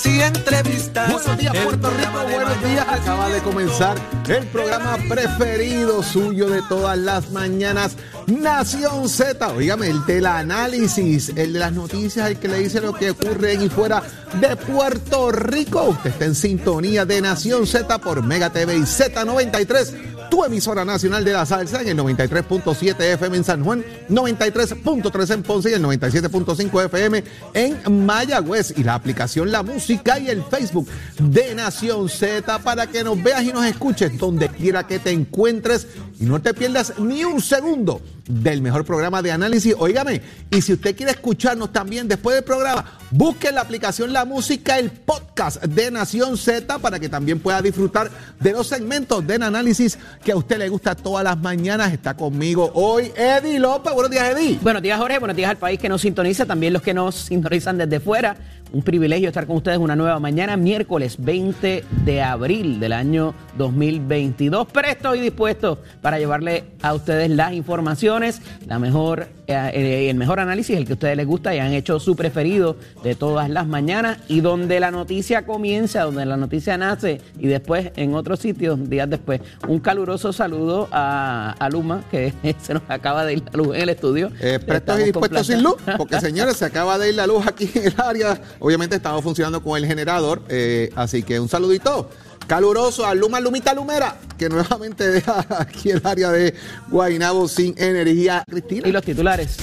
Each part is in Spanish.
noticias y entrevistas. Buenos días, Puerto Rico. Buenos días. Acaba de comenzar el programa preferido suyo de todas las mañanas, Nación Z. Oígame, el del análisis, el de las noticias, el que le dice lo que ocurre en y fuera de Puerto Rico. Usted está en sintonía de Nación Z por Mega TV y Z93 tu emisora nacional de la salsa en el 93.7 FM en San Juan, 93.3 en Ponce y el 97.5 FM en Mayagüez. Y la aplicación La Música y el Facebook de Nación Z para que nos veas y nos escuches donde quiera que te encuentres. Y no te pierdas ni un segundo del mejor programa de análisis. Óigame, y si usted quiere escucharnos también después del programa, busque la aplicación La Música, el podcast de Nación Z para que también pueda disfrutar de los segmentos de análisis que a usted le gusta todas las mañanas. Está conmigo hoy Eddie López. Buenos días, Eddie. Buenos días, Jorge. Buenos días al país que nos sintoniza, también los que nos sintonizan desde fuera. Un privilegio estar con ustedes una nueva mañana, miércoles 20 de abril del año 2022. Presto y dispuesto para llevarle a ustedes las informaciones, la mejor, eh, eh, el mejor análisis, el que a ustedes les gusta y han hecho su preferido de todas las mañanas y donde la noticia comienza, donde la noticia nace y después en otros sitios, días después. Un caluroso saludo a, Luma, que se nos acaba de ir la luz en el estudio. Eh, prestos y dispuestos sin luz, porque señores, se acaba de ir la luz aquí en el área Obviamente estamos funcionando con el generador, eh, así que un saludito caluroso a Luma Lumita Lumera, que nuevamente deja aquí el área de Guainabo sin energía. Cristina. Y los titulares.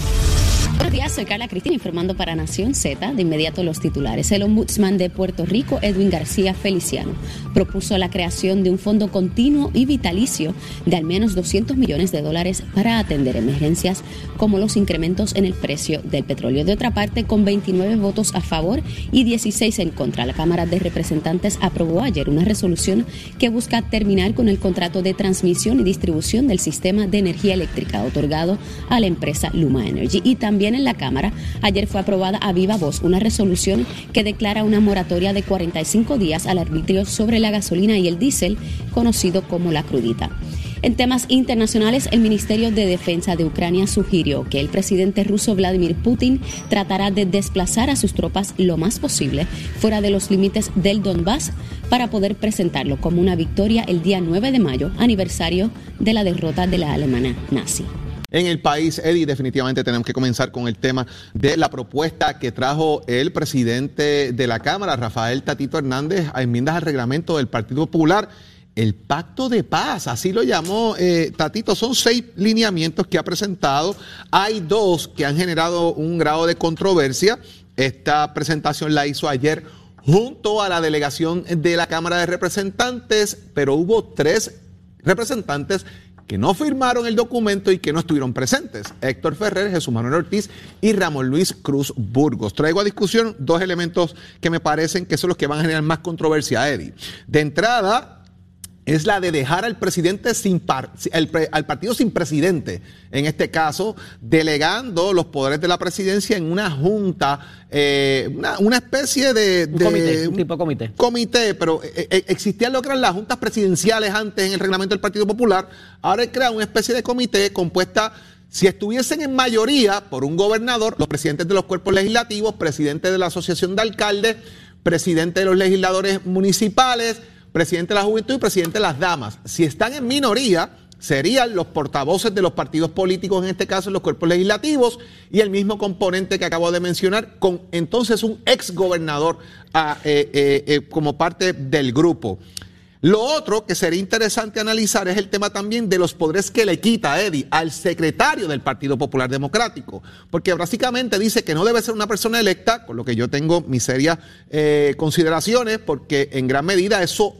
Buenos días, soy Carla Cristina informando para Nación Z. De inmediato los titulares. El ombudsman de Puerto Rico, Edwin García Feliciano, propuso la creación de un fondo continuo y vitalicio de al menos 200 millones de dólares para atender emergencias como los incrementos en el precio del petróleo. De otra parte, con 29 votos a favor y 16 en contra, la Cámara de Representantes aprobó ayer una resolución que busca terminar con el contrato de transmisión y distribución del sistema de energía eléctrica otorgado a la empresa Luma Energy y también en la Cámara, ayer fue aprobada a viva voz una resolución que declara una moratoria de 45 días al arbitrio sobre la gasolina y el diésel, conocido como la crudita. En temas internacionales, el Ministerio de Defensa de Ucrania sugirió que el presidente ruso Vladimir Putin tratará de desplazar a sus tropas lo más posible fuera de los límites del Donbass para poder presentarlo como una victoria el día 9 de mayo, aniversario de la derrota de la Alemania nazi en el país. Eddie, definitivamente tenemos que comenzar con el tema de la propuesta que trajo el presidente de la Cámara, Rafael Tatito Hernández, a enmiendas al reglamento del Partido Popular. El pacto de paz, así lo llamó eh, Tatito. Son seis lineamientos que ha presentado. Hay dos que han generado un grado de controversia. Esta presentación la hizo ayer junto a la delegación de la Cámara de Representantes, pero hubo tres representantes que no firmaron el documento y que no estuvieron presentes. Héctor Ferrer, Jesús Manuel Ortiz y Ramón Luis Cruz Burgos. Traigo a discusión dos elementos que me parecen que son los que van a generar más controversia, Eddie. De entrada, es la de dejar al presidente sin al partido sin presidente, en este caso, delegando los poderes de la presidencia en una junta, eh, una, especie de, un, comité, un tipo de comité. Comité, pero eh, eh, existían lo que eran las juntas presidenciales antes en el reglamento del Partido Popular, ahora él crea una especie de comité compuesta si estuviesen en mayoría por un gobernador, los presidentes de los cuerpos legislativos, presidente de la Asociación de Alcaldes, presidente de los legisladores municipales, presidente de la juventud y presidente de las damas. Si están en minoría, serían los portavoces de los partidos políticos, en este caso los cuerpos legislativos, y el mismo componente que acabo de mencionar, con entonces un ex gobernador ah, eh, eh, eh, como parte del grupo. Lo otro que sería interesante analizar es el tema también de los poderes que le quita Eddie al secretario del Partido Popular Democrático, porque básicamente dice que no debe ser una persona electa, con lo que yo tengo mis serias consideraciones, porque en gran medida eso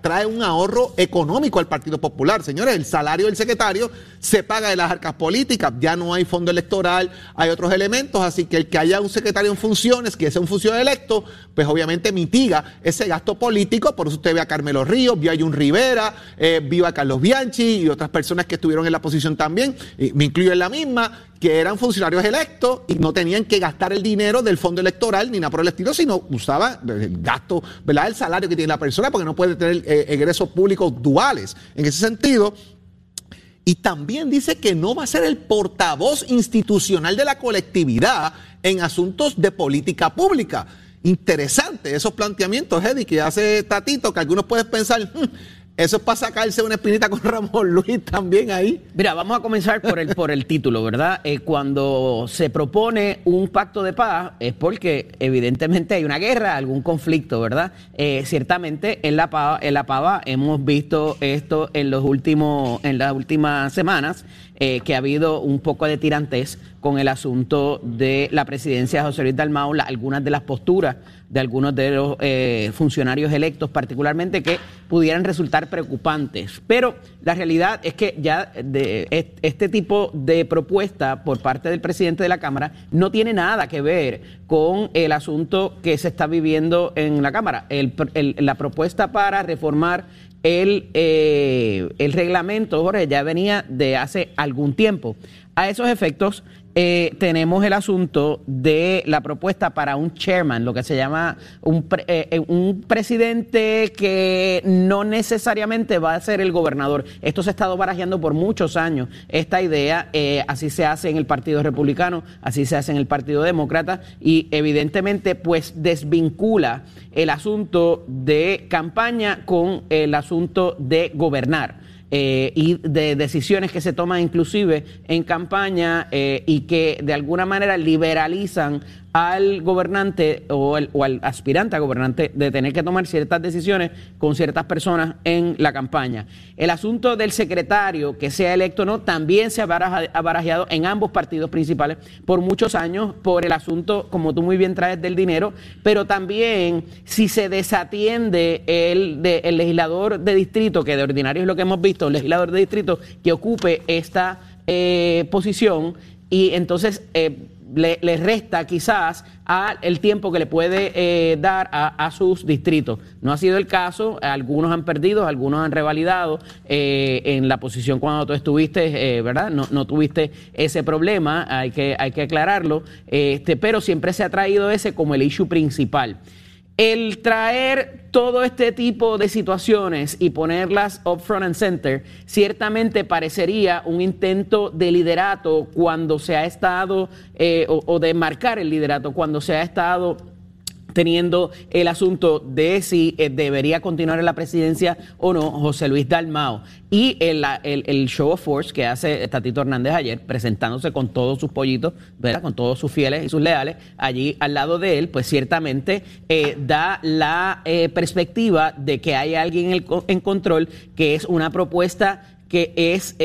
trae un ahorro económico al Partido Popular. Señores, el salario del secretario se paga de las arcas políticas, ya no hay fondo electoral, hay otros elementos, así que el que haya un secretario en funciones, que sea un funcionario electo, pues obviamente mitiga ese gasto político, por eso usted ve a Carmelo Ríos, vio a Jun Rivera, eh, vio a Carlos Bianchi y otras personas que estuvieron en la posición también, me incluyo en la misma, que eran funcionarios electos y no tenían que gastar el dinero del fondo electoral ni nada por el estilo, sino usaba el gasto, ¿verdad? El salario que tiene la persona porque no puede tener eh, egresos públicos duales. En ese sentido, y también dice que no va a ser el portavoz institucional de la colectividad en asuntos de política pública. interesante esos planteamientos, Eddie, que hace Tatito, que algunos pueden pensar, "Hmm, eso es para sacarse una espinita con Ramón Luis también ahí. Mira, vamos a comenzar por el, por el título, ¿verdad? Eh, cuando se propone un pacto de paz es porque evidentemente hay una guerra, algún conflicto, ¿verdad? Eh, ciertamente en la, Pava, en la Pava hemos visto esto en, los últimos, en las últimas semanas, eh, que ha habido un poco de tirantes con el asunto de la presidencia de José Luis Dalmau, algunas de las posturas de algunos de los eh, funcionarios electos, particularmente que pudieran resultar preocupantes. Pero la realidad es que ya de est- este tipo de propuesta por parte del presidente de la Cámara no tiene nada que ver con el asunto que se está viviendo en la Cámara. La propuesta para reformar el, eh, el reglamento, Jorge, ya venía de hace algún tiempo. A esos efectos, eh, tenemos el asunto de la propuesta para un chairman, lo que se llama un, pre- eh, eh, un presidente que no necesariamente va a ser el gobernador. Esto se ha estado barajeando por muchos años. Esta idea, eh, así se hace en el Partido Republicano, así se hace en el Partido Demócrata y evidentemente pues desvincula el asunto de campaña con el asunto de gobernar eh, y de decisiones que se toman inclusive en campaña eh, y que de alguna manera liberalizan al gobernante o, o al aspirante a gobernante de tener que tomar ciertas decisiones con ciertas personas en la campaña. El asunto del secretario, que sea electo o no, también se ha barajeado en ambos partidos principales por muchos años por el asunto, como tú muy bien traes, del dinero, pero también si se desatiende el, de- legislador de distrito, que de ordinario es lo que hemos visto, un legislador de distrito que ocupe esta eh, posición y entonces eh, le, resta quizás a el tiempo que le puede eh, dar a, a sus distritos. No ha sido el caso, algunos han perdido, algunos han revalidado eh, en la posición cuando tú estuviste, eh, ¿verdad? No, no tuviste ese problema, hay que, hay que aclararlo, este, pero siempre se ha traído ese como el issue principal. El traer todo este tipo de situaciones y ponerlas up front and center ciertamente parecería un intento de liderato cuando se ha estado, eh, o, o de marcar el liderato cuando se ha estado teniendo el asunto de si eh, debería continuar en la presidencia o no José Luis Dalmao. Y el, el- show of force que hace Tatito Hernández ayer, presentándose con todos sus pollitos, ¿verdad? con todos sus fieles y sus leales, allí al lado de él, pues ciertamente eh, da la eh, perspectiva de que hay alguien en, control, que es una propuesta que es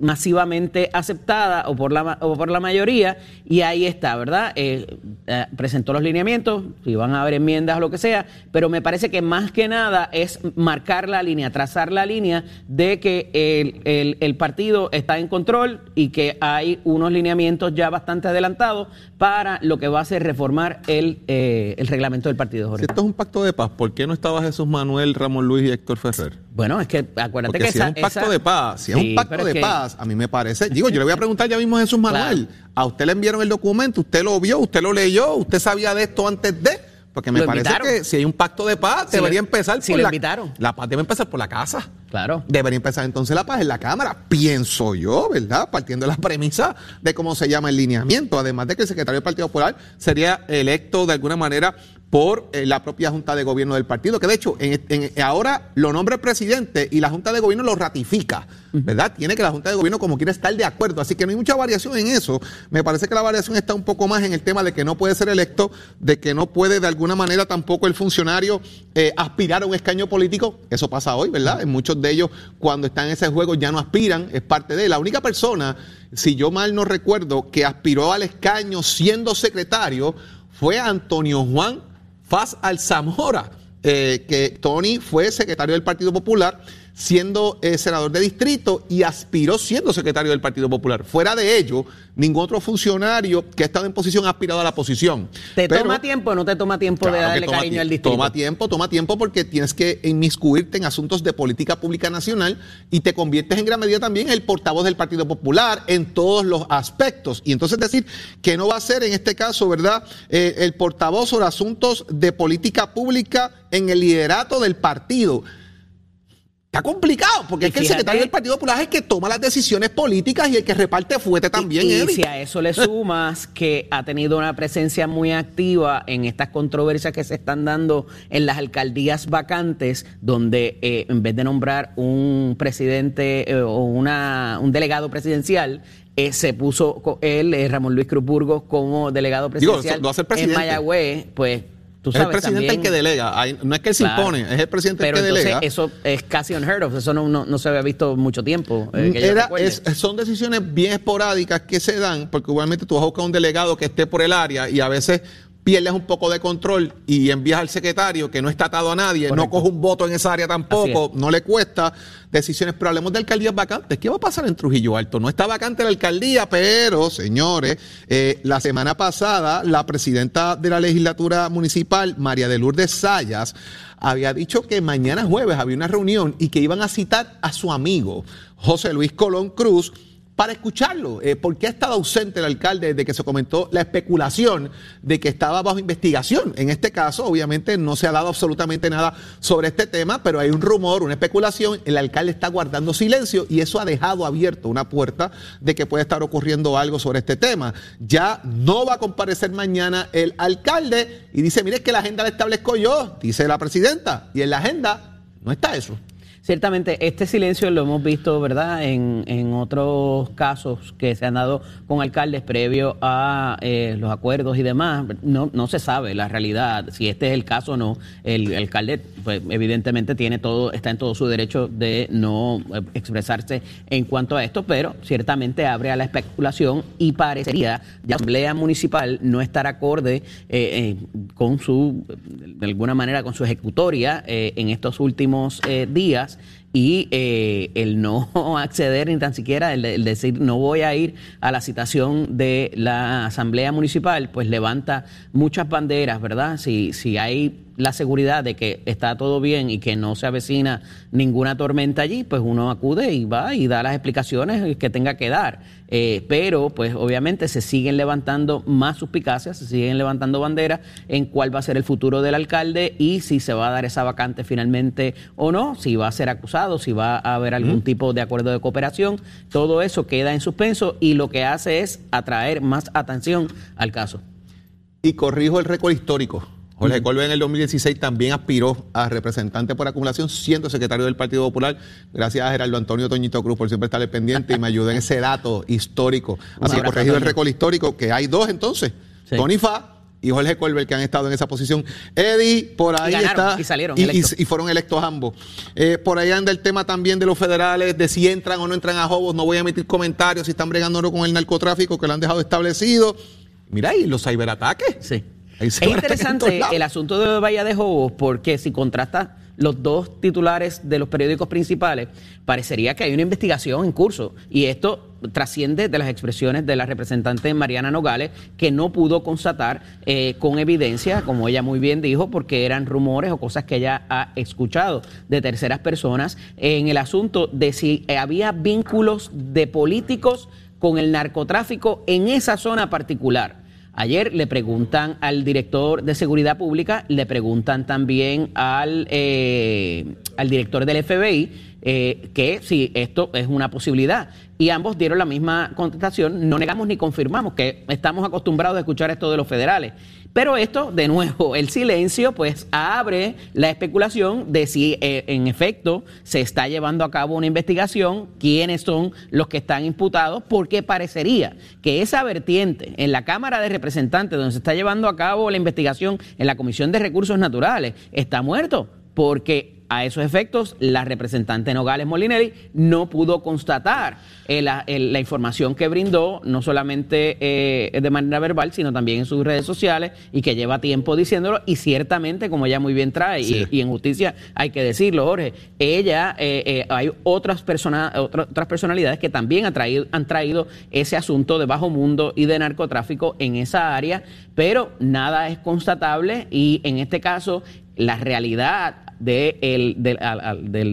masivamente aceptada o por, la, o por la mayoría y ahí está, ¿verdad? Eh, eh, presentó los lineamientos, si van a haber enmiendas o lo que sea, pero me parece que más que nada es marcar la línea, trazar la línea de que el, el- el partido está en control y que hay unos lineamientos ya bastante adelantados para lo que va a ser reformar el, eh, el reglamento del partido, Si Jorge. esto es un pacto de paz, ¿por qué no estaba Jesús Manuel, Ramón Luis y Héctor Ferrer? Bueno, es que acuérdate Porque que si esa- es un pacto esa- de paz, si es un pacto de que- paz, a mí me parece. Digo, yo le voy a preguntar ya mismo a Jesús Manuel. Claro. A usted le enviaron el documento, usted lo vio, usted lo leyó, usted sabía de esto antes de. Porque me Lo parece invitaron. que si hay un pacto de paz, Si debería empezar si por la invitaron. La paz debe empezar por la casa. Claro. Debería empezar entonces la paz en la Cámara, pienso yo, ¿verdad? Partiendo de la premisa de cómo se llama el lineamiento, además de que el secretario del Partido Popular sería electo de alguna manera por eh, la propia Junta de Gobierno del partido, que de hecho en- en- ahora lo nombra el presidente y la Junta de Gobierno lo ratifica, ¿verdad? Tiene que la Junta de Gobierno como quiera estar de acuerdo, así que no hay mucha variación en eso. Me parece que la variación está un poco más en el tema de que no puede ser electo, de que no puede de alguna manera tampoco el funcionario eh, aspirar a un escaño político. Eso pasa hoy, ¿verdad? En muchos de ellos cuando están en ese juego ya no aspiran, es parte de la única persona, si yo mal no recuerdo, que aspiró al escaño siendo secretario fue Antonio Juan Faz Alzamora, eh, que Tony fue secretario del Partido Popular siendo eh, senador de distrito y aspiró siendo secretario del Partido Popular. Fuera de ello, ningún otro funcionario que ha estado en posición ha aspirado a la posición. ¿Te Pero- toma tiempo o no te toma tiempo de Claro darle cariño al distrito? Toma tiempo, toma tiempo porque tienes que inmiscuirte en asuntos de política pública nacional y te conviertes en gran medida también en el portavoz del Partido Popular en todos los aspectos. Y entonces decir que no va a ser en este caso, ¿verdad?, Eh, el portavoz sobre asuntos de política pública en el liderato del partido. Está complicado, porque es que el secretario del Partido Popular es el que toma las decisiones políticas y el que reparte fuerte también. Y, y si a eso le sumas que ha tenido una presencia muy activa en estas controversias que se están dando en las alcaldías vacantes, donde eh, en vez de nombrar un presidente eh, o una, un delegado presidencial, eh, se puso él, Ramón Luis Cruz Burgos, como delegado presidencial en Mayagüez, pues es el presidente el que delega. no es que se impone, es el presidente el que delega. Eso es casi unheard of. Eso no, se había visto mucho tiempo. Eh, son decisiones bien esporádicas que se dan, porque igualmente tú vas a buscar un delegado que esté por el área y a veces pierdes un poco de control y envías al secretario que no está atado a nadie, no coge un voto en esa área tampoco, no le cuesta decisiones. Pero hablemos de alcaldías vacantes. ¿Qué va a pasar en Trujillo Alto? No está vacante la alcaldía, pero, señores, eh, la semana pasada la presidenta de la legislatura municipal, María de Lourdes Sayas, había dicho que mañana jueves había una reunión y que iban a citar a su amigo José Luis Colón Cruz para escucharlo. Eh, ¿Por qué ha estado ausente el alcalde desde que se comentó la especulación de que estaba bajo investigación? En este caso, obviamente, no se ha dado absolutamente nada sobre este tema, pero hay un rumor, una especulación. El alcalde está guardando silencio y eso ha dejado abierto una puerta de que puede estar ocurriendo algo sobre este tema. Ya no va a comparecer mañana el alcalde y dice, mire, que la agenda la establezco yo, dice la presidenta, y en la agenda no está eso. Ciertamente, este silencio lo hemos visto, ¿verdad?, en, en otros casos que se han dado con alcaldes previo a eh, los acuerdos y demás. No, no se sabe la realidad, si este es el caso o no. El, alcalde, pues, evidentemente, tiene todo, está en todo su derecho de no eh, expresarse en cuanto a esto, pero ciertamente abre a la especulación y parecería la Asamblea Municipal no estar acorde eh, con su, de alguna manera, con su ejecutoria en estos últimos días y eh, el no acceder ni tan siquiera, el, decir no voy a ir a la citación de la Asamblea Municipal, pues levanta muchas banderas, ¿verdad? Si, si hay la seguridad de que está todo bien y que no se avecina ninguna tormenta allí, pues uno acude y va y da las explicaciones que tenga que dar. Eh, pero, pues obviamente se siguen levantando más suspicacias, se siguen levantando banderas en cuál va a ser el futuro del alcalde y si se va a dar esa vacante finalmente o no, si va a ser acusado, si va a haber algún tipo de acuerdo de cooperación. Todo eso queda en suspenso y lo que hace es atraer más atención al caso. Y corrijo el récord histórico. Jorge Colbe en el 2016 también aspiró a representante por acumulación, siendo secretario del Partido Popular. Gracias a Gerardo Antonio Toñito Cruz por siempre estar pendiente y me ayudó en ese dato histórico. Así que corregido el récord histórico, que hay dos entonces. Tony Fa y Jorge Colbert que han estado en esa posición. Eddie, por ahí está. Y salieron y, fueron electos ambos. Eh, por ahí anda el tema también de los federales, de si entran o no entran a Jobos. No voy a emitir comentarios si están bregando o no con el narcotráfico que lo han dejado establecido. Mira, y los ciberataques. Sí. Es interesante el asunto de Bahía de Jobos porque si contrastas los dos titulares de los periódicos principales, parecería que hay una investigación en curso. Y esto trasciende de las expresiones de la representante Mariana Nogales, que no pudo constatar eh, con evidencia, como ella muy bien dijo, porque eran rumores o cosas que ella ha escuchado de terceras personas, en el asunto de si había vínculos de políticos con el narcotráfico en esa zona particular. Ayer le preguntan al director de Seguridad Pública, le preguntan también al, eh, al director del FBI eh, que si esto es una posibilidad. Y ambos dieron la misma contestación, no negamos ni confirmamos que estamos acostumbrados a escuchar esto de los federales. Pero esto, de nuevo, el silencio, pues abre la especulación de si eh, en efecto se está llevando a cabo una investigación, quiénes son los que están imputados, porque parecería que esa vertiente en la Cámara de Representantes, donde se está llevando a cabo la investigación en la Comisión de Recursos Naturales, está muerto, porque a esos efectos, la representante Nogales Molinelli no pudo constatar eh, la, información que brindó, no solamente eh, de manera verbal, sino también en sus redes sociales, y que lleva tiempo diciéndolo, y ciertamente, como ella muy bien trae, y, en justicia hay que decirlo, Jorge, ella, eh, hay otras, personas otras personalidades que también han traído, han traído ese asunto de bajo mundo y de narcotráfico en esa área, pero nada es constatable, y en este caso, la realidad de, el, de,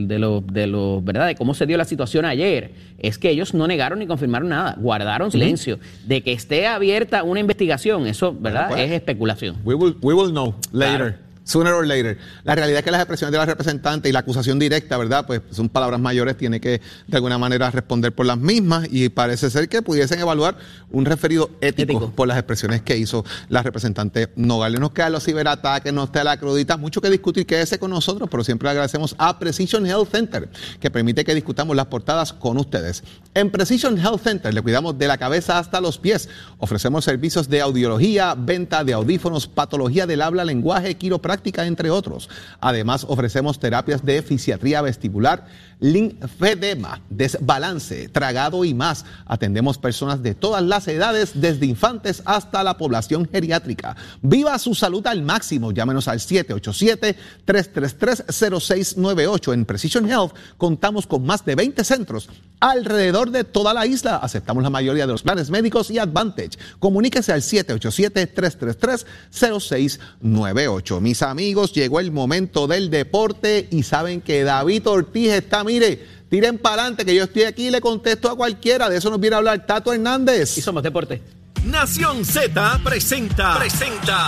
de, lo, de, lo, ¿verdad? de cómo se dio la situación ayer es que ellos no negaron ni confirmaron nada, guardaron silencio. De que esté abierta una investigación, eso ¿verdad? Pues, es especulación. We will, we will know later. Sooner or later. La realidad es que las expresiones de la representante y la acusación directa, ¿verdad? Pues son palabras mayores, tiene que de alguna manera responder por las mismas y parece ser que pudiesen evaluar un referido ético, por las expresiones que hizo la representante Nogales. Nos quedan los ciberataques, nos queda la crudita, mucho que discutir, quédese con nosotros, pero siempre agradecemos a Precision Health Center, que permite que discutamos las portadas con ustedes. En Precision Health Center le cuidamos de la cabeza hasta los pies. Ofrecemos servicios de audiología, venta de audífonos, patología del habla, lenguaje, quiropráctica entre otros. Además, ofrecemos terapias de fisiatría vestibular, linfedema, desbalance, tragado y más. Atendemos personas de todas las edades, desde infantes hasta la población geriátrica. Viva su salud al máximo. Llámenos al 787-333-0698. En Precision Health contamos con más de 20 centros alrededor de toda la isla. Aceptamos la mayoría de los planes médicos y Advantage. Comuníquese al 787-333-0698. Mis amigos, llegó el momento del deporte y saben que David Ortiz está, mire, tiren para adelante que yo estoy aquí y le contesto a cualquiera. De eso nos viene a hablar Tato Hernández. Y somos deporte. Nación Z presenta, presenta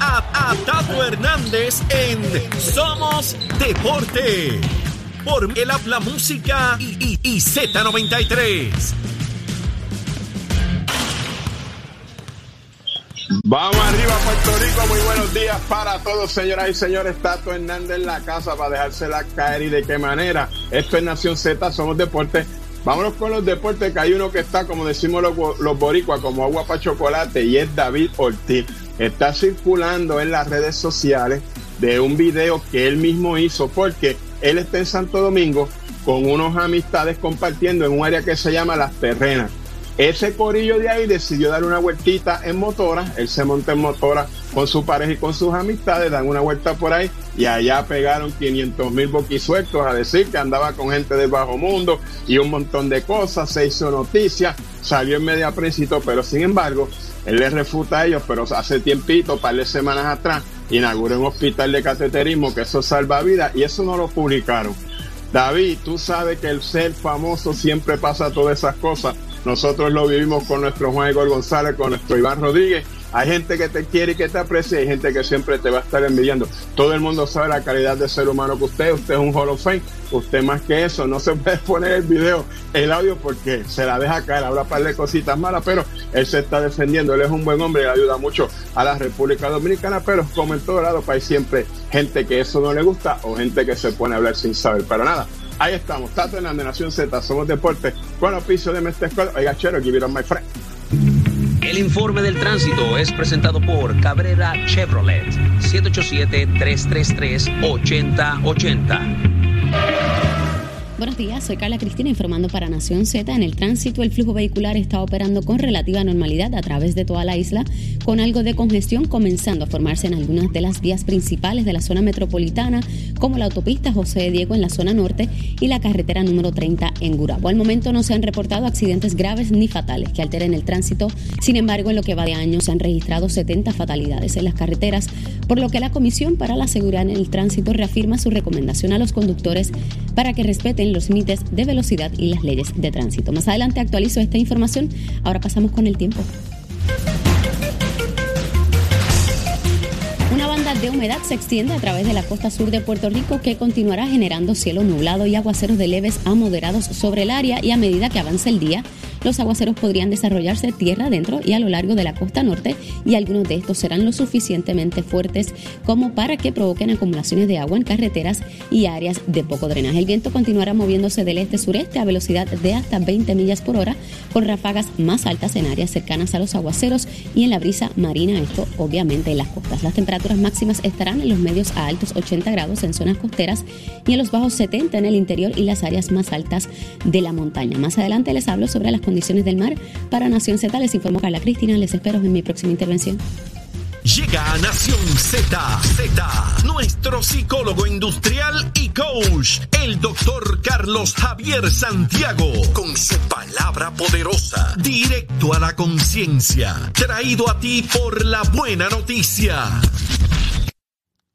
a, Tato Hernández en Somos Deporte. Por el Habla Música y, y Z93. Vamos arriba, Puerto Rico. Muy buenos días para todos, señoras y señores. Tato Hernández en la casa para dejársela caer y de qué manera. Esto es Nación Z, somos deportes. Vámonos con los deportes, que hay uno que está, como decimos los, los boricuas, como agua para chocolate, y es David Ortiz. Está circulando en las redes sociales de un video que él mismo hizo, porque él está en Santo Domingo con unos amistades compartiendo en un área que se llama Las Terrenas. Ese corillo de ahí decidió dar una vueltita en motora. Él se monta en motora con su pareja y con sus amistades, dan una vuelta por ahí y allá pegaron 500 mil boquisueltos a decir que andaba con gente del bajo mundo y un montón de cosas. Se hizo noticia, salió en media precito, pero sin embargo, él le refuta a ellos, pero hace tiempito, par de semanas atrás, inauguró un hospital de cateterismo que eso salva vidas y eso no lo publicaron. David, tú sabes que el ser famoso siempre pasa todas esas cosas nosotros lo vivimos con nuestro Juan Igor González, con nuestro Iván Rodríguez. Hay gente que te quiere y que te aprecia, hay gente que siempre te va a estar envidiando. Todo el mundo sabe la calidad de ser humano que usted, usted es un Hall of Fame, usted más que eso, no se puede poner el video, el audio porque se la deja caer, habla par de cositas malas, pero él se está defendiendo, él es un buen hombre y ayuda mucho a la República Dominicana, pero como en todo lado, hay siempre gente que eso no le gusta o gente que se pone a hablar sin saber. Pero nada, Ahí estamos, Tato en la Nación Z, somos deporte con oficio de Mestre Oiga, chero, give it on my friend. El informe del tránsito es presentado por Cabrera Chevrolet, 787-333-8080. Buenos días, soy Carla Cristina informando para Nación Z. En el tránsito, el flujo vehicular está operando con relativa normalidad a través de toda la isla, con algo de congestión comenzando a formarse en algunas de las vías principales de la zona metropolitana, como la autopista José Diego en la zona norte y la carretera número 30 en Gurabo. Al momento no se han reportado accidentes graves ni fatales que alteren el tránsito. Sin embargo, en lo que va de año se han registrado 70 fatalidades en las carreteras, por lo que la Comisión para la Seguridad en el Tránsito reafirma su recomendación a los conductores para que respeten los límites de velocidad y las leyes de tránsito. Más adelante actualizo esta información. Ahora pasamos con el tiempo. Una banda de humedad se extiende a través de la costa sur de Puerto Rico que continuará generando cielo nublado y aguaceros de leves a moderados sobre el área y a medida que avance el día los aguaceros podrían desarrollarse tierra adentro y a lo largo de la costa norte y algunos de estos serán lo suficientemente fuertes como para que provoquen acumulaciones de agua en carreteras y áreas de poco drenaje. El viento continuará moviéndose del este-sureste a velocidad de hasta 20 millas por hora con ráfagas más altas en áreas cercanas a los aguaceros y en la brisa marina, esto obviamente en las costas. Las temperaturas máximas estarán en los medios a altos 80 grados en zonas costeras y en los bajos 70 en el interior y las áreas más altas de la montaña. Más adelante les hablo sobre las condiciones del mar. Para Nación Z les informo Carla Cristina. Les espero en mi próxima intervención. Llega a Nación Z, Z, nuestro psicólogo industrial y coach, el doctor Carlos Javier Santiago, con su palabra poderosa, directo a la conciencia, traído a ti por la buena noticia.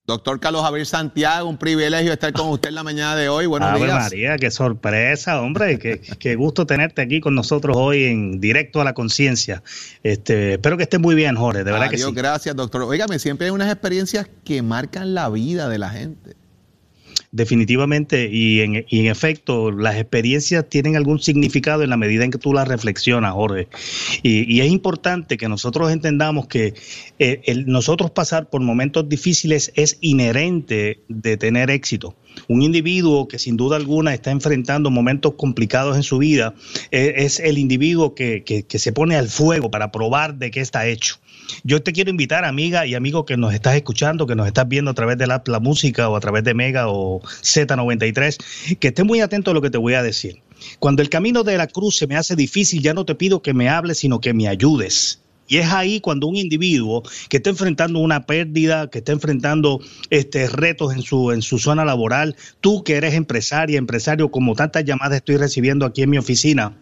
Doctor Carlos Javier Santiago, un privilegio estar con usted en la mañana de hoy. Buenos Ave días. María, qué sorpresa, hombre. Qué, qué, gusto tenerte aquí con nosotros hoy en Directo a la Conciencia. Este, espero que esté muy bien, Jorge, de verdad Adiós, que sí. gracias, doctor. Óigame, siempre hay unas experiencias que marcan la vida de la gente. Definitivamente, y en, efecto, las experiencias tienen algún significado en la medida en que tú las reflexionas, Jorge. Y, es importante que nosotros entendamos que eh, el, nosotros pasar por momentos difíciles es inherente de tener éxito. Un individuo que sin duda alguna está enfrentando momentos complicados en su vida eh, es el individuo que, que, se pone al fuego para probar de qué está hecho. Yo te quiero invitar, amiga y amigo que nos estás escuchando, que nos estás viendo a través de la, música o a través de Mega o Z93, que esté muy atento a lo que te voy a decir. Cuando el camino de la cruz se me hace difícil, ya no te pido que me hables, sino que me ayudes. Y es ahí cuando un individuo que está enfrentando una pérdida, que está enfrentando este, retos en su, en su zona laboral, tú que eres empresaria, empresario, como tantas llamadas estoy recibiendo aquí en mi oficina,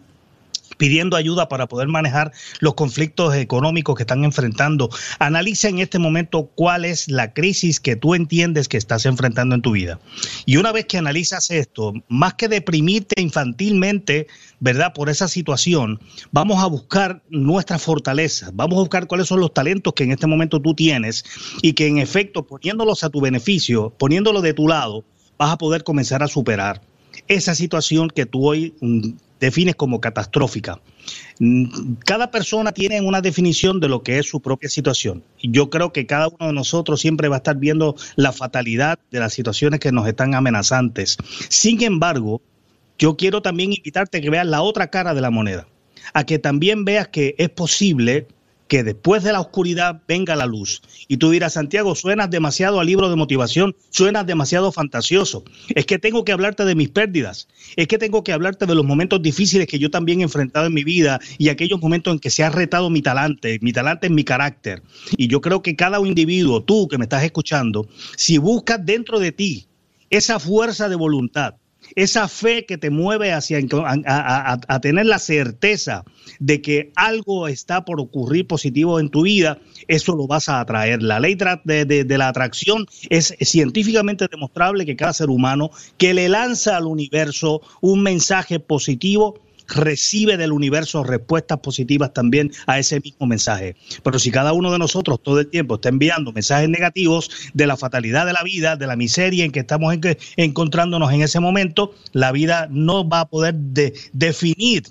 pidiendo ayuda para poder manejar los conflictos económicos que están enfrentando. Analiza en este momento cuál es la crisis que tú entiendes que estás enfrentando en tu vida. Y una vez que analizas esto, más que deprimirte infantilmente, ¿verdad? Por esa situación, vamos a buscar nuestras fortalezas, vamos a buscar cuáles son los talentos que en este momento tú tienes y que en efecto, poniéndolos a tu beneficio, poniéndolos de tu lado, vas a poder comenzar a superar esa situación que tú hoy defines como catastrófica. Cada persona tiene una definición de lo que es su propia situación. Yo creo que cada uno de nosotros siempre va a estar viendo la fatalidad de las situaciones que nos están amenazantes. Sin embargo, yo quiero también invitarte a que veas la otra cara de la moneda, a que también veas que es posible que después de la oscuridad venga la luz. Y tú dirás, Santiago, suenas demasiado al libro de motivación, suenas demasiado fantasioso. Es que tengo que hablarte de mis pérdidas, es que tengo que hablarte de los momentos difíciles que yo también he enfrentado en mi vida y aquellos momentos en que se ha retado mi talante, mi talante es mi carácter. Y yo creo que cada individuo, tú que me estás escuchando, si buscas dentro de ti esa fuerza de voluntad, esa fe que te mueve hacia a, tener la certeza de que algo está por ocurrir positivo en tu vida, eso lo vas a atraer. La ley de, de la atracción es científicamente demostrable que cada ser humano que le lanza al universo un mensaje positivo, recibe del universo respuestas positivas también a ese mismo mensaje. Pero si cada uno de nosotros todo el tiempo está enviando mensajes negativos de la fatalidad de la vida, de la miseria en que estamos en que, encontrándonos en ese momento, la vida no va a poder de, definir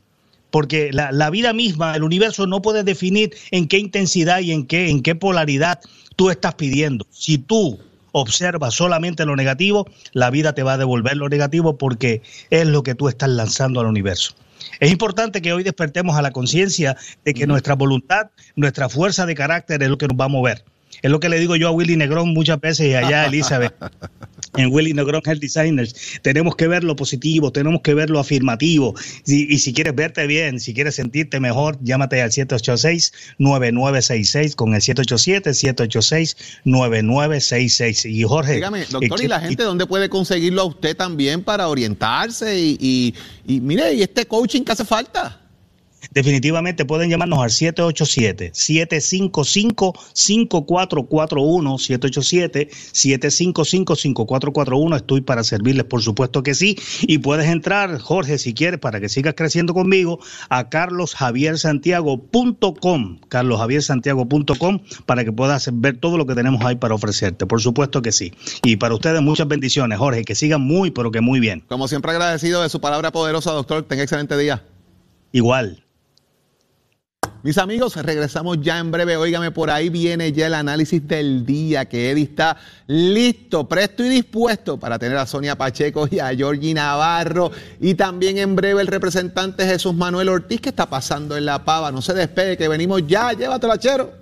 porque la, la, vida misma, el universo no puede definir en qué intensidad y en qué, en qué polaridad tú estás pidiendo. Si tú observas solamente lo negativo, la vida te va a devolver lo negativo porque es lo que tú estás lanzando al universo. Es importante que hoy despertemos a la conciencia de que nuestra voluntad, nuestra fuerza de carácter es lo que nos va a mover. Es lo que le digo yo a Willy Negrón muchas veces y allá a Elizabeth. En Willy Negrón Health Designers tenemos que ver lo positivo, tenemos que ver lo afirmativo. Y, y si quieres verte bien, si quieres sentirte mejor, llámate al 786-9966 con el 787-786-9966. Y Jorge. Dígame, doctor, ¿y la gente dónde puede conseguirlo a usted también para orientarse? Y, y, y mire, ¿y este coaching que hace falta? Definitivamente pueden llamarnos al 787-755-5441, 787-755-5441. Estoy para servirles, por supuesto que sí. Y puedes entrar, Jorge, si quieres, para que sigas creciendo conmigo, a carlosjaviersantiago.com, carlosjaviersantiago.com, para que puedas ver todo lo que tenemos ahí para ofrecerte. Por supuesto que sí. Y para ustedes muchas bendiciones, Jorge, que sigan muy, pero que muy bien. Como siempre agradecido de su palabra poderosa, doctor. Tenga excelente día. Igual. Mis amigos, regresamos ya en breve. Óigame, por ahí viene ya el análisis del día, que Eddie está listo, presto y dispuesto para tener a Sonia Pacheco y a Georgie Navarro. Y también en breve el representante Jesús Manuel Ortiz, que está pasando en La Pava. No se despegue, que venimos ya. Llévatelo, chero.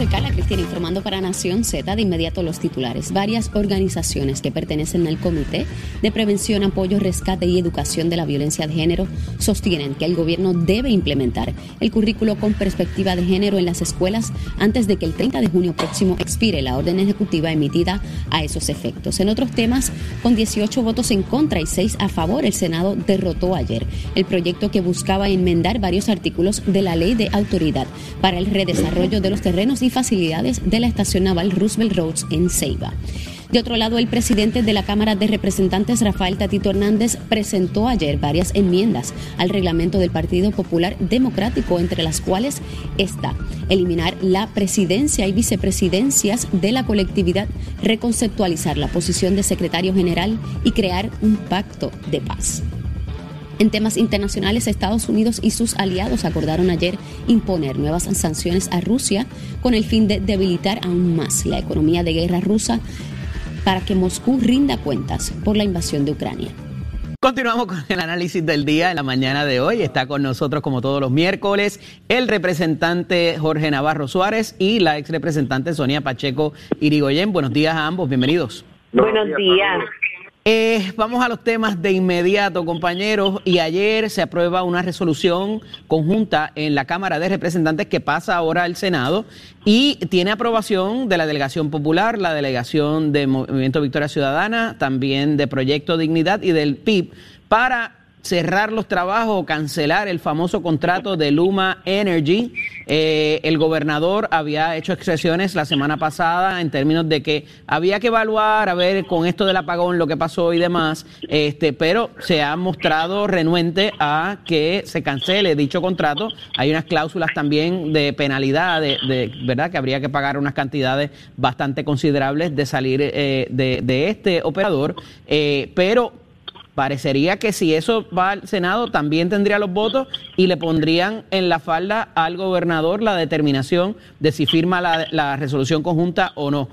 Soy Carla Cristina informando para Nación Z. De inmediato los titulares. Varias organizaciones que pertenecen al Comité de Prevención, Apoyo, Rescate y Educación de la Violencia de Género sostienen que el gobierno debe implementar el currículo con perspectiva de género en las escuelas antes de que el 30 de junio próximo expire la orden ejecutiva emitida a esos efectos. En otros temas, con 18 votos en contra y 6 a favor, el Senado derrotó ayer el proyecto que buscaba enmendar varios artículos de la Ley de Autoridad para el redesarrollo de los terrenos y facilidades de la estación naval Roosevelt Roads en Ceiba. De otro lado, el presidente de la Cámara de Representantes, Rafael Tatito Hernández, presentó ayer varias enmiendas al reglamento del Partido Popular Democrático, entre las cuales está eliminar la presidencia y vicepresidencias de la colectividad, reconceptualizar la posición de secretario general y crear un pacto de paz. En temas internacionales, Estados Unidos y sus aliados acordaron ayer imponer nuevas sanciones a Rusia con el fin de debilitar aún más la economía de guerra rusa para que Moscú rinda cuentas por la invasión de Ucrania. Continuamos con el análisis del día en la mañana de hoy. Está con nosotros, como todos los miércoles, el representante Jorge Navarro Suárez y la ex representante Sonia Pacheco Irigoyen. Buenos días a ambos, bienvenidos. Buenos días. Eh, vamos a los temas de inmediato, compañeros. Y ayer se aprueba una resolución conjunta en la Cámara de Representantes que pasa ahora al Senado y tiene aprobación de la Delegación Popular, la Delegación de Movimiento Victoria Ciudadana, también de Proyecto Dignidad y del PIB para cerrar los trabajos o cancelar el famoso contrato de Luma Energy. Eh, el gobernador había hecho expresiones la semana pasada en términos de que había que evaluar, a ver con esto del apagón lo que pasó y demás, este, pero se ha mostrado renuente a que se cancele dicho contrato. Hay unas cláusulas también de penalidad, de, verdad que habría que pagar unas cantidades bastante considerables de salir eh, de, este operador, eh, pero Parecería que si eso va al Senado también tendría los votos y le pondrían en la falda al gobernador la determinación de si firma la, resolución conjunta o no.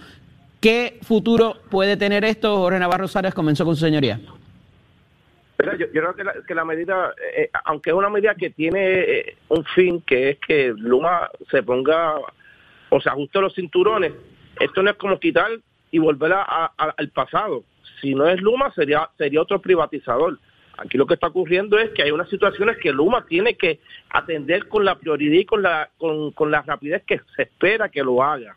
¿Qué futuro puede tener esto? Jorge Navarro Sárez comenzó con su señoría. yo, creo que la, medida, eh, eh, aunque es una medida que tiene eh, un fin, que es que Luma se ponga o se ajuste los cinturones, esto no es como quitar y volver al pasado si no es Luma, sería, sería otro privatizador. Aquí lo que está ocurriendo es que hay unas situaciones que Luma tiene que atender con la prioridad y con la, con, con la rapidez que se espera que lo haga.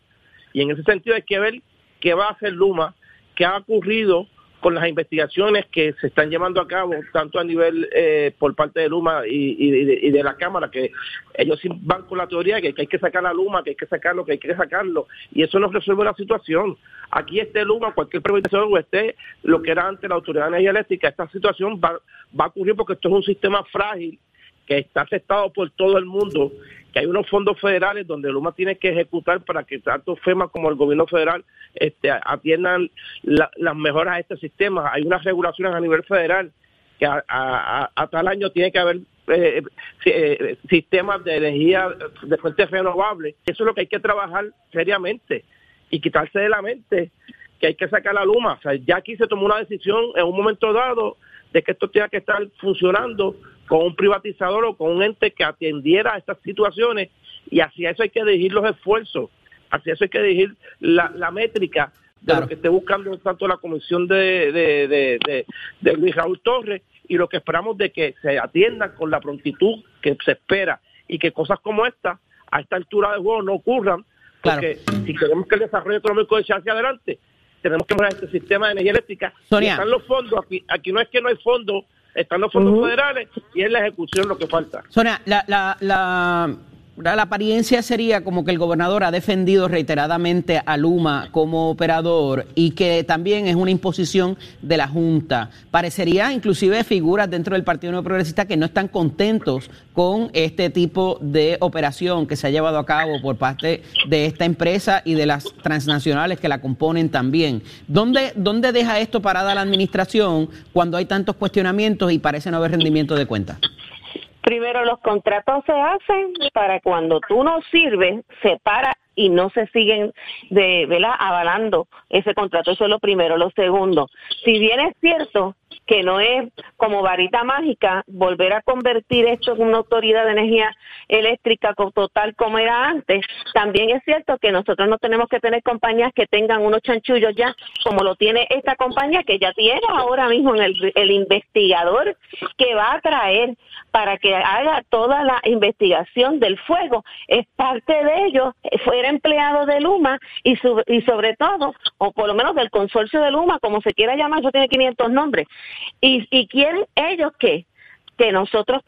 Y en ese sentido hay que ver qué va a hacer Luma, qué ha ocurrido con las investigaciones que se están llevando a cabo, tanto a nivel eh, por parte de Luma y, de, la Cámara, que ellos van con la teoría que, hay que sacar a Luma, que hay que sacarlo, que hay que sacarlo, y eso no resuelve la situación. Aquí esté Luma, cualquier privatización o esté lo que era antes la Autoridad de Energía Eléctrica, esta situación va, va a ocurrir porque esto es un sistema frágil que está aceptado por todo el mundo que hay unos fondos federales donde Luma tiene que ejecutar para que tanto FEMA como el gobierno federal este, atiendan las mejoras a este sistema. Hay unas regulaciones a nivel federal que a, tal año tiene que haber eh, eh, sistemas de energía de fuentes renovables. Eso es lo que hay que trabajar seriamente y quitarse de la mente que hay que sacar la Luma. O sea, ya aquí se tomó una decisión en un momento dado de que esto tenga que estar funcionando con un privatizador o con un ente que atendiera a estas situaciones y hacia eso hay que dirigir los esfuerzos, hacia eso hay que dirigir la, métrica de lo que esté buscando tanto la comisión de, de, de, Luis Raúl Torres y lo que esperamos de que se atienda con la prontitud que se espera y que cosas como esta a esta altura de juego no ocurran porque si queremos que el desarrollo económico eche hacia adelante tenemos que mejorar este sistema de energía eléctrica. Están los fondos aquí, aquí no es que no hay fondos están los fondos federales y es la ejecución lo que falta. Sonia, la, la, la la apariencia sería como que el gobernador ha defendido reiteradamente a Luma como operador y que también es una imposición de la Junta. Parecería inclusive figuras dentro del Partido Nuevo Progresista que no están contentos con este tipo de operación que se ha llevado a cabo por parte de esta empresa y de las transnacionales que la componen también. ¿Dónde, dónde deja esto parada la administración cuando hay tantos cuestionamientos y parece no haber rendimiento de cuentas? Primero, los contratos se hacen para cuando tú no sirves, se para y no se siguen de, ¿verdad? avalando ese contrato. Eso es lo primero. Lo segundo, si bien es cierto que no es como varita mágica volver a convertir esto en una autoridad de energía eléctrica total como era antes. También es cierto que nosotros no tenemos que tener compañías que tengan unos chanchullos ya, como lo tiene esta compañía que ya tiene ahora mismo el, el investigador que va a traer para que haga toda la investigación del fuego. Es parte de ellos, fuera empleado de Luma y, sobre todo, o por lo menos del consorcio de Luma, como se quiera llamar, eso tiene 500 nombres. Y, y quieren ellos que que nosotros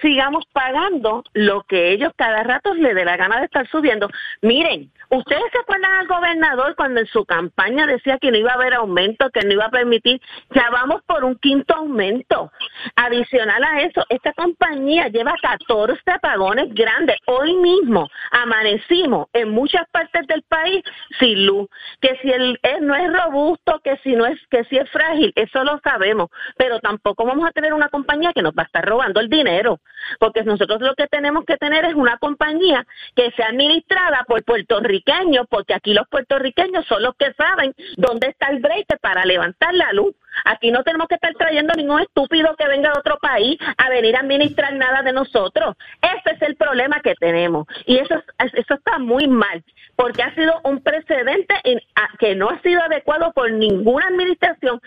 sigamos pagando lo que ellos cada rato le dé la gana de estar subiendo. Miren, ustedes se acuerdan al gobernador cuando en su campaña decía que no iba a haber aumento, que no iba a permitir, ya vamos por un quinto aumento. Adicional a eso, esta compañía lleva 14 apagones grandes. Hoy mismo amanecimos en muchas partes del país sin luz, que si el, eh, no es robusto, que si no es, que si es frágil, eso lo sabemos, pero tampoco vamos a tener una compañía que nos va a estar robando el dinero, porque nosotros lo que tenemos que tener es una compañía que sea administrada por puertorriqueños, porque aquí los puertorriqueños son los que saben dónde está el break para levantar la luz. Aquí no tenemos que estar trayendo ningún estúpido que venga de otro país a venir a administrar nada de nosotros. Ese es el problema que tenemos. Y eso, es- eso está muy mal, porque ha sido un precedente que no ha sido adecuado por ninguna administración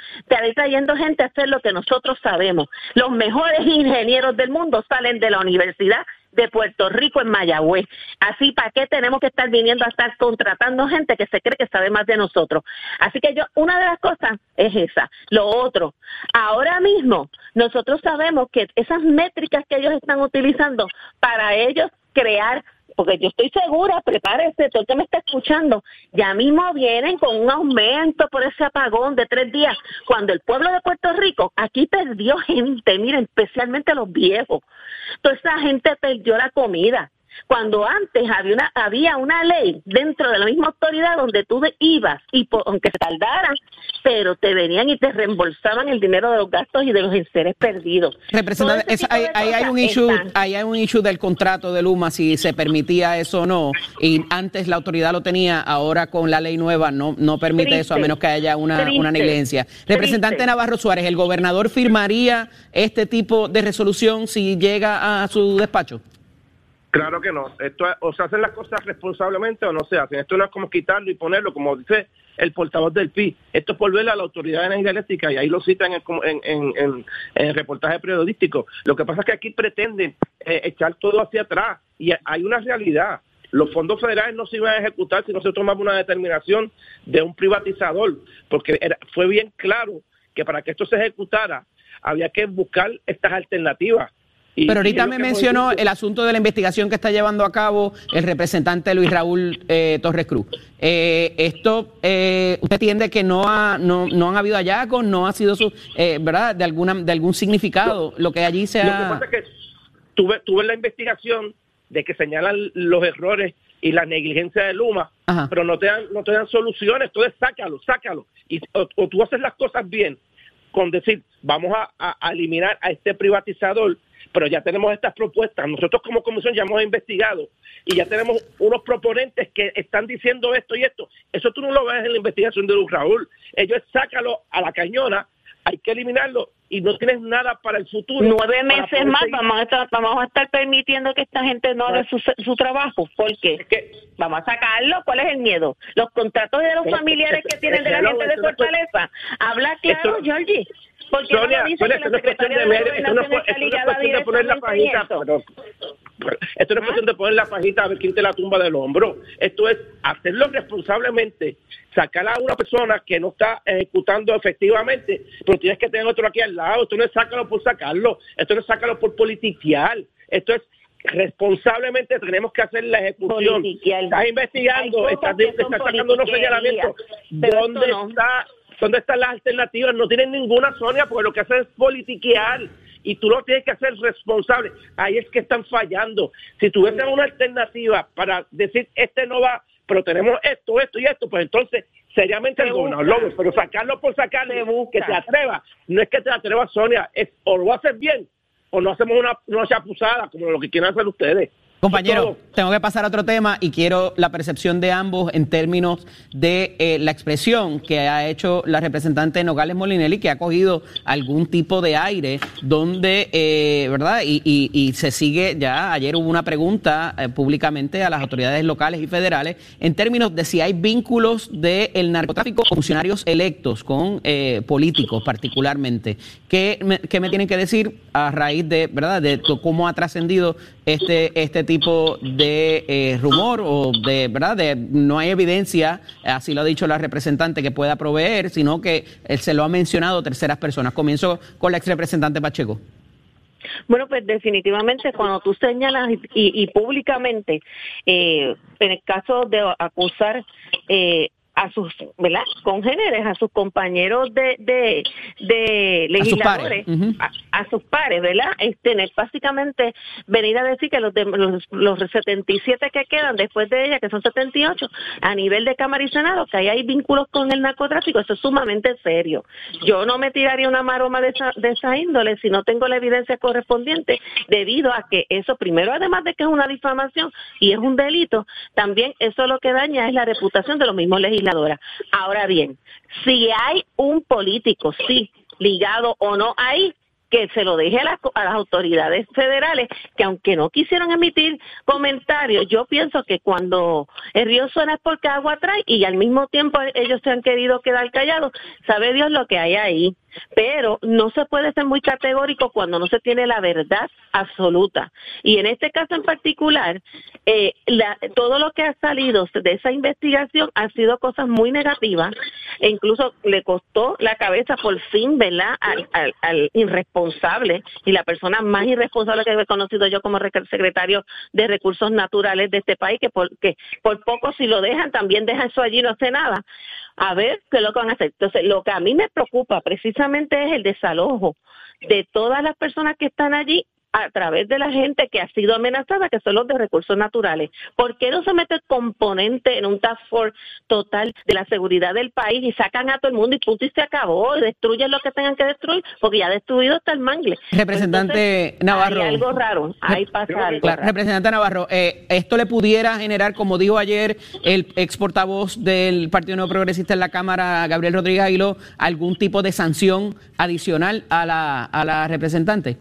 ir trayendo gente a hacer lo que nosotros sabemos. Los mejores ingenieros del mundo salen de la universidad de Puerto Rico en Mayagüez. Así, ¿para qué tenemos que estar viniendo a estar contratando gente que se cree que sabe más de nosotros? Así que yo, una de las cosas es esa. Lo otro, ahora mismo nosotros sabemos que esas métricas que ellos están utilizando para ellos crear porque yo estoy segura, prepárese, todo el que me está escuchando, ya mismo vienen con un aumento por ese apagón de tres días, cuando el pueblo de Puerto Rico aquí perdió gente, miren, especialmente los viejos, toda esa gente perdió la comida. Cuando antes había una, había una ley dentro de la misma autoridad donde tú ibas y po- aunque se tardaran, pero te venían y te reembolsaban el dinero de los gastos y de los enseres perdidos. Representante, es- tipo ahí, hay un issue, ahí hay un issue del contrato de Luma, si se permitía eso o no. Y antes la autoridad lo tenía, ahora con la ley nueva no, no permite eso a menos que haya una, Triste. una negligencia. Representante Triste. Navarro Suárez, ¿el gobernador firmaría este tipo de resolución si llega a su despacho? Claro que no. Esto es- o se hacen las cosas responsablemente o no se hacen. Esto no es como quitarlo y ponerlo, como dice el portavoz del PI. Esto es volverle a la Autoridad de Energía Eléctrica y ahí lo citan en en, en- el reportaje periodístico. Lo que pasa es que aquí pretenden eh, echar todo hacia atrás y hay una realidad. Los fondos federales no se iban a ejecutar si no se tomaba una determinación de un privatizador, porque fue bien claro que para que esto se ejecutara había que buscar estas alternativas. Y- Pero ahorita me mencionó el asunto de la investigación que está llevando a cabo el representante Luis Raúl eh, Torres Cruz. Eh, esto, eh, ¿usted entiende que no, ha, no, no han habido hallazgos, no ha sido su, eh, ¿verdad? De, alguna, de algún significado lo que allí se Lo que ha... pasa es que tuve, tuve la investigación de que señalan los errores y la negligencia de Luma, Ajá. pero no te dan, no te dan soluciones, entonces sácalo, sácalo. Y, o, o tú haces las cosas bien con decir, vamos a- a eliminar a este privatizador, pero ya tenemos estas propuestas. Nosotros como comisión ya hemos investigado y ya tenemos unos proponentes que están diciendo esto y esto. Eso tú no lo ves en la investigación de Luz Raúl. Ellos sácalo a la cañona, hay que eliminarlo y no tienes nada para el futuro. Nueve meses más seguir. vamos a, estar, vamos a estar permitiendo que esta gente no haga su, su trabajo. ¿Por qué? Es que Vamos a sacarlo. ¿Cuál es el miedo? Los contratos de los familiares que tienen de la gente de Fortaleza. Habla claro, Georgie. Porque no Sonia, dice Sonia, esto no es cuestión de ver, esto no es, esto no cuestión de poner la pajita, eso. pero, pero esto no es cuestión de poner la pajita a ver quién te la tumba del hombro. Esto es hacerlo responsablemente, sacar a una persona que no está ejecutando efectivamente, pero tienes que tener otro aquí al lado. Esto no es sácalo por sacarlo, esto no es sácalo por politiquear, esto es responsablemente tenemos que hacer la ejecución. Estás investigando, estás, estás sacando unos señalamientos. ¿Dónde no. está ¿Dónde están las alternativas? No tienen ninguna, Sonia, porque lo que hacen es politiquear y tú lo tienes que hacer responsable. Ahí es que están fallando. Si tuviesen una alternativa para decir, este no va, pero tenemos esto, esto y esto, pues entonces seriamente Se el gobernador pero sacarlo por busca. que te atreva. No es que te atrevas, Sonia, es o lo haces bien o no hacemos una, una chapuzada como lo que quieren hacer ustedes. Compañero, tengo que pasar a otro tema y quiero la percepción de ambos en términos de eh, la expresión que ha hecho la representante Nogales Molinelli, que ha cogido algún tipo de aire donde, eh, ¿verdad? Y, y, se sigue ya, ayer hubo una pregunta eh, públicamente a las autoridades locales y federales en términos de si hay vínculos del narcotráfico con funcionarios electos, con políticos particularmente. ¿Qué me, ¿Qué me tienen que decir a raíz de, ¿verdad? De cómo ha trascendido este, este tipo de eh, rumor o de, ¿verdad? De, no hay evidencia, así lo ha dicho la representante, que pueda proveer, sino que él se lo ha mencionado terceras personas. Comienzo con la ex representante Pacheco. Bueno, pues definitivamente cuando tú señalas y, públicamente, eh, en el caso de acusar eh, a sus ¿verdad? congéneres, a sus compañeros de, de, de legisladores, a sus, pares, ¿verdad? Este, básicamente venir a decir que los, de, los, 77 que quedan después de ella, que son 78, a nivel de Cámara y Senado, que ahí hay vínculos con el narcotráfico, eso es sumamente serio. Yo no me tiraría una maroma de esa, de esa índole si no tengo la evidencia correspondiente, debido a que eso, primero, además de que es una difamación y es un delito, también eso lo que daña es la reputación de los mismos legisladores Ahora bien, si hay un político, sí, ligado o no ahí, que se lo deje a las, a las, autoridades federales, que aunque no quisieron emitir comentarios, yo pienso que cuando el río suena es porque agua trae y al mismo tiempo ellos se han querido quedar callados, sabe Dios lo que hay ahí pero no se puede ser muy categórico cuando no se tiene la verdad absoluta. Y en este caso en particular, eh, todo lo que ha salido de esa investigación ha sido cosas muy negativas e incluso le costó la cabeza por fin, ¿verdad?, al, irresponsable y la persona más irresponsable que he conocido yo como secretario de Recursos Naturales de este país, que por, que por poco si lo dejan, también deja eso allí no hace nada a ver qué es lo que van a hacer. Entonces, lo que a mí me preocupa precisamente es el desalojo de todas las personas que están allí a través de la gente que ha sido amenazada, que son los de recursos naturales. ¿Por qué no se mete el componente en un task force total de la seguridad del país y sacan a todo el mundo y punto y se acabó y destruyen lo que tengan que destruir? Porque ya destruido está el mangle. Representante Navarro. Hay algo raro, ahí pasa algo. Representante Navarro, eh, esto le pudiera generar, como dijo ayer el ex portavoz del Partido Nuevo Progresista en la Cámara, Gabriel Rodríguez Aguiló, algún tipo de sanción adicional a la, a la representante?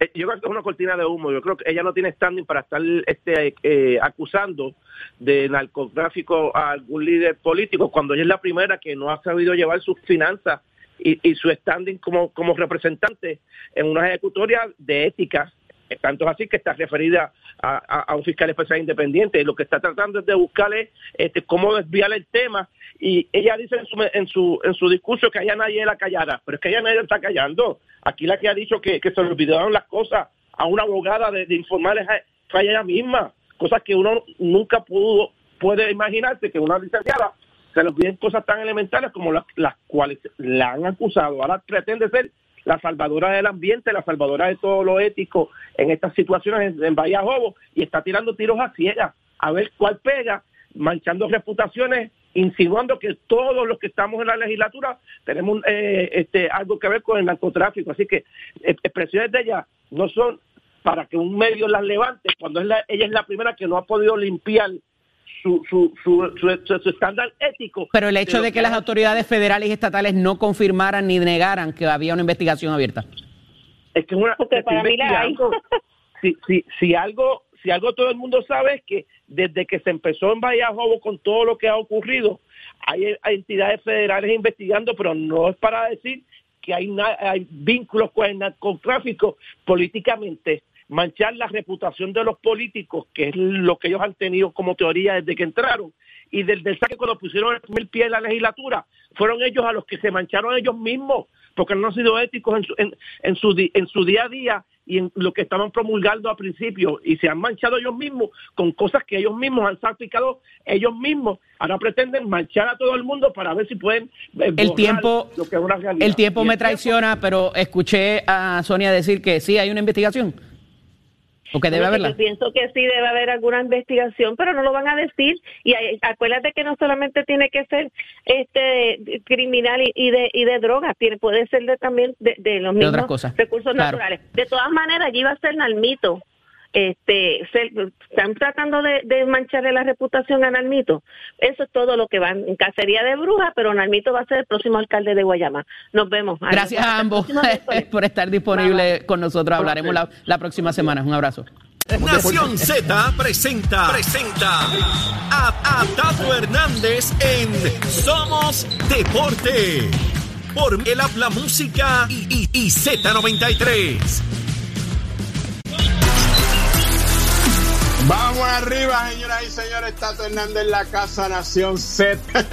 Eh, yo creo que es una cortina de humo. Yo creo que ella no tiene standing para estar este, eh, acusando de narcotráfico a algún líder político cuando ella es la primera que no ha sabido llevar sus finanzas y, su standing como, como representante en una ejecutoria de ética. Tanto es así que está referida a, un fiscal especial independiente. Y lo que está tratando es de buscarle este, cómo desviar el tema. Y ella dice en su, en su, en su discurso que allá nadie la callara, pero es que ella nadie está callando. Aquí la que ha dicho que, se le olvidaron las cosas a una abogada de, informarles fue ella misma, cosas que uno nunca pudo, puede imaginarse que una licenciada se le olviden cosas tan elementales como las, las cuales la han acusado. Ahora pretende ser la salvadora del ambiente, la salvadora de todo lo ético en estas situaciones en, Bahía Jobo y está tirando tiros a ciegas a ver cuál pega, manchando reputaciones insinuando que todos los que estamos en la legislatura tenemos eh, este, algo que ver con el narcotráfico. Así que eh, expresiones de ella no son para que un medio las levante, cuando ella es la primera que no ha podido limpiar su, su, su, estándar ético. Pero el hecho de, que, las autoridades federales y estatales no confirmaran ni negaran que había una investigación abierta. Es que una, para mí si, si, si algo si algo todo el mundo sabe es que desde que se empezó en Bahía Jobo con todo lo que ha ocurrido, hay, entidades federales investigando, pero no es para decir que hay, hay vínculos con el narcotráfico políticamente. Manchar la reputación de los políticos, que es lo que ellos han tenido como teoría desde que entraron, y desde el saque cuando pusieron el primer pie en la legislatura, fueron ellos a los que se mancharon ellos mismos, porque no han sido éticos en su, en, su, en su día a día y en lo que estaban promulgando al principio y se han manchado ellos mismos con cosas que ellos mismos han salpicado ellos mismos. Ahora pretenden manchar a todo el mundo para ver si pueden eh, el tiempo lo que es una realidad. El tiempo me traiciona, pero escuché a Sonia decir que sí hay una investigación. ¿O que debe haberla? Yo pienso que sí debe haber alguna investigación, pero no lo van a decir. Y acuérdate que no solamente tiene que ser este criminal y, de y de drogas, tiene, puede ser de, también de, los mismos recursos naturales. De todas maneras, allí va a ser Nalmito este, se- están tratando de, de mancharle la reputación a Nalmito. Eso es todo lo que va en cacería de brujas, pero Nalmito va a ser el próximo alcalde de Guayama. Nos vemos. Gracias a ambos por estar disponibles con nosotros. Hablaremos la, la próxima semana. Un abrazo. Nación Z presenta, presenta a, a Tato Hernández en Somos Deporte. Por el Habla Música y, y- y Z93. Vamos arriba, señoras y señores. Tato Hernández en la casa Nación Z.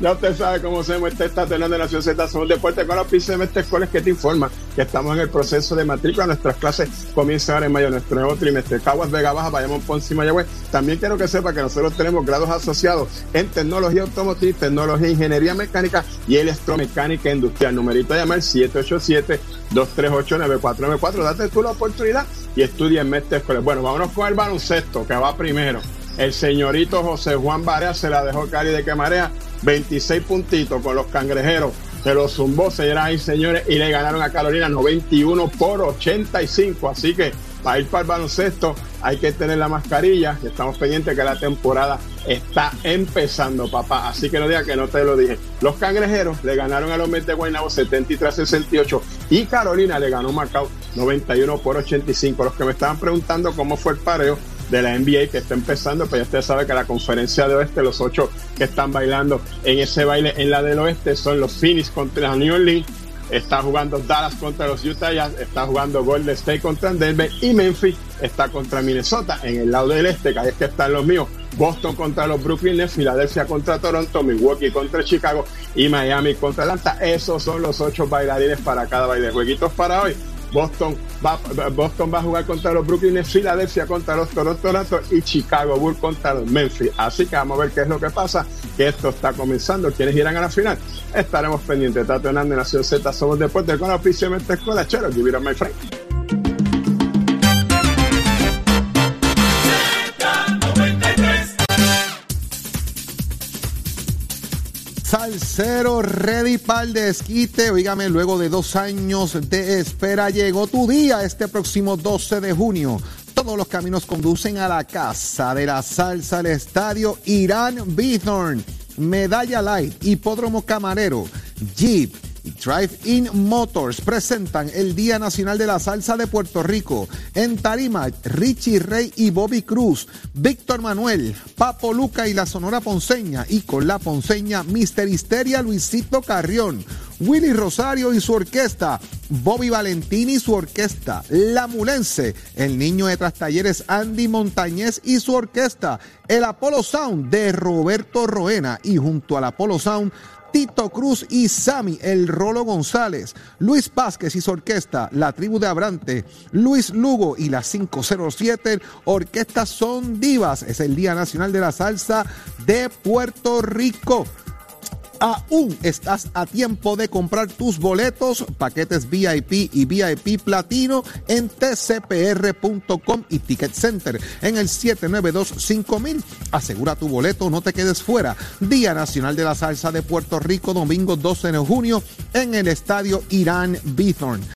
ya usted sabe cómo se muestra este Tato Hernández Nación Z. Somos deporte con oficina de Escuelas que te informa que estamos en el proceso de matrícula. Nuestras clases comienzan ahora en mayo, nuestro nuevo trimestre. Caguas, Vega Baja, Bayamón, Ponce y Mayagüez. También quiero que sepa que nosotros tenemos grados asociados en tecnología automotriz, tecnología, ingeniería mecánica y electromecánica industrial. Numerito de llamar 787-238-9494. Date tú la oportunidad y estudia en Mestre Escuelas. Bueno, vámonos con el baloncesto que va primero. El señorito José Juan Barea se la dejó Cari de que marea 26 puntitos con los cangrejeros. Se los zumbó, señoras y señores, y le ganaron a Carolina 91 por 85. Así que para ir para el baloncesto hay que tener la mascarilla. Estamos pendientes que la temporada está empezando, papá. Así que no diga que no te lo dije. Los cangrejeros le ganaron a los Mets de Guaynabo 73-68 y Carolina le ganó Macao 91 por 85. Los que me estaban preguntando cómo fue el pareo de la NBA que está empezando, pues ya usted sabe que la conferencia de oeste, los ocho que están bailando en ese baile en la del oeste son los Phoenix contra New Orleans, está jugando Dallas contra los Utah Jazz, está jugando Golden State contra Denver y Memphis está contra Minnesota en el lado del este, que ahí es que están los míos. Boston contra los Brooklyn Nets, Filadelfia contra Toronto, Milwaukee contra Chicago y Miami contra Atlanta. Esos son los ocho bailarines para cada baile. Jueguitos para hoy. Boston va, Boston va a jugar contra los Brooklyn Filadelfia contra los Toronto y Chicago Bulls contra los Memphis. Así que vamos a ver qué es lo que pasa, que esto está comenzando. ¿Quiénes irán a la final? Estaremos pendientes. Tato Hernández, Nación Z, Somos Deportes con la oficio de Escuela Chero. Give it up, my friend. Salsero ready para el desquite. Oígame, luego de dos años de espera, llegó tu día este próximo 12 de junio. Todos los caminos conducen a la casa de la salsa, al estadio Irán Bithorn, Medalla Light, Hipódromo Camarero, Jeep. Y Drive-In Motors presentan el Día Nacional de la Salsa de Puerto Rico. En Tarima, Richie Rey y Bobby Cruz, Víctor Manuel, Papo Luca y la Sonora Ponceña. Y con la Ponceña, Mister Histeria Luisito Carrión. Willy Rosario y su orquesta, Bobby Valentini y su orquesta, La Mulense, el niño de Trastalleres Andy Montañez y su orquesta, el Apollo Sound de Roberto Roena y junto al Apollo Sound, Tito Cruz y Sammy El Rolo González, Luis Vázquez y su orquesta, La Tribu de Abrante, Luis Lugo y la 507 Orquesta Son Divas. Es el Día Nacional de la Salsa de Puerto Rico. Aún estás a tiempo de comprar tus boletos, paquetes VIP y VIP Platino en tcpr.com y Ticket Center en el 792-5000. Asegura tu boleto, no te quedes fuera. Día Nacional de la Salsa de Puerto Rico, domingo 12 de junio en el estadio Irán Bithorn.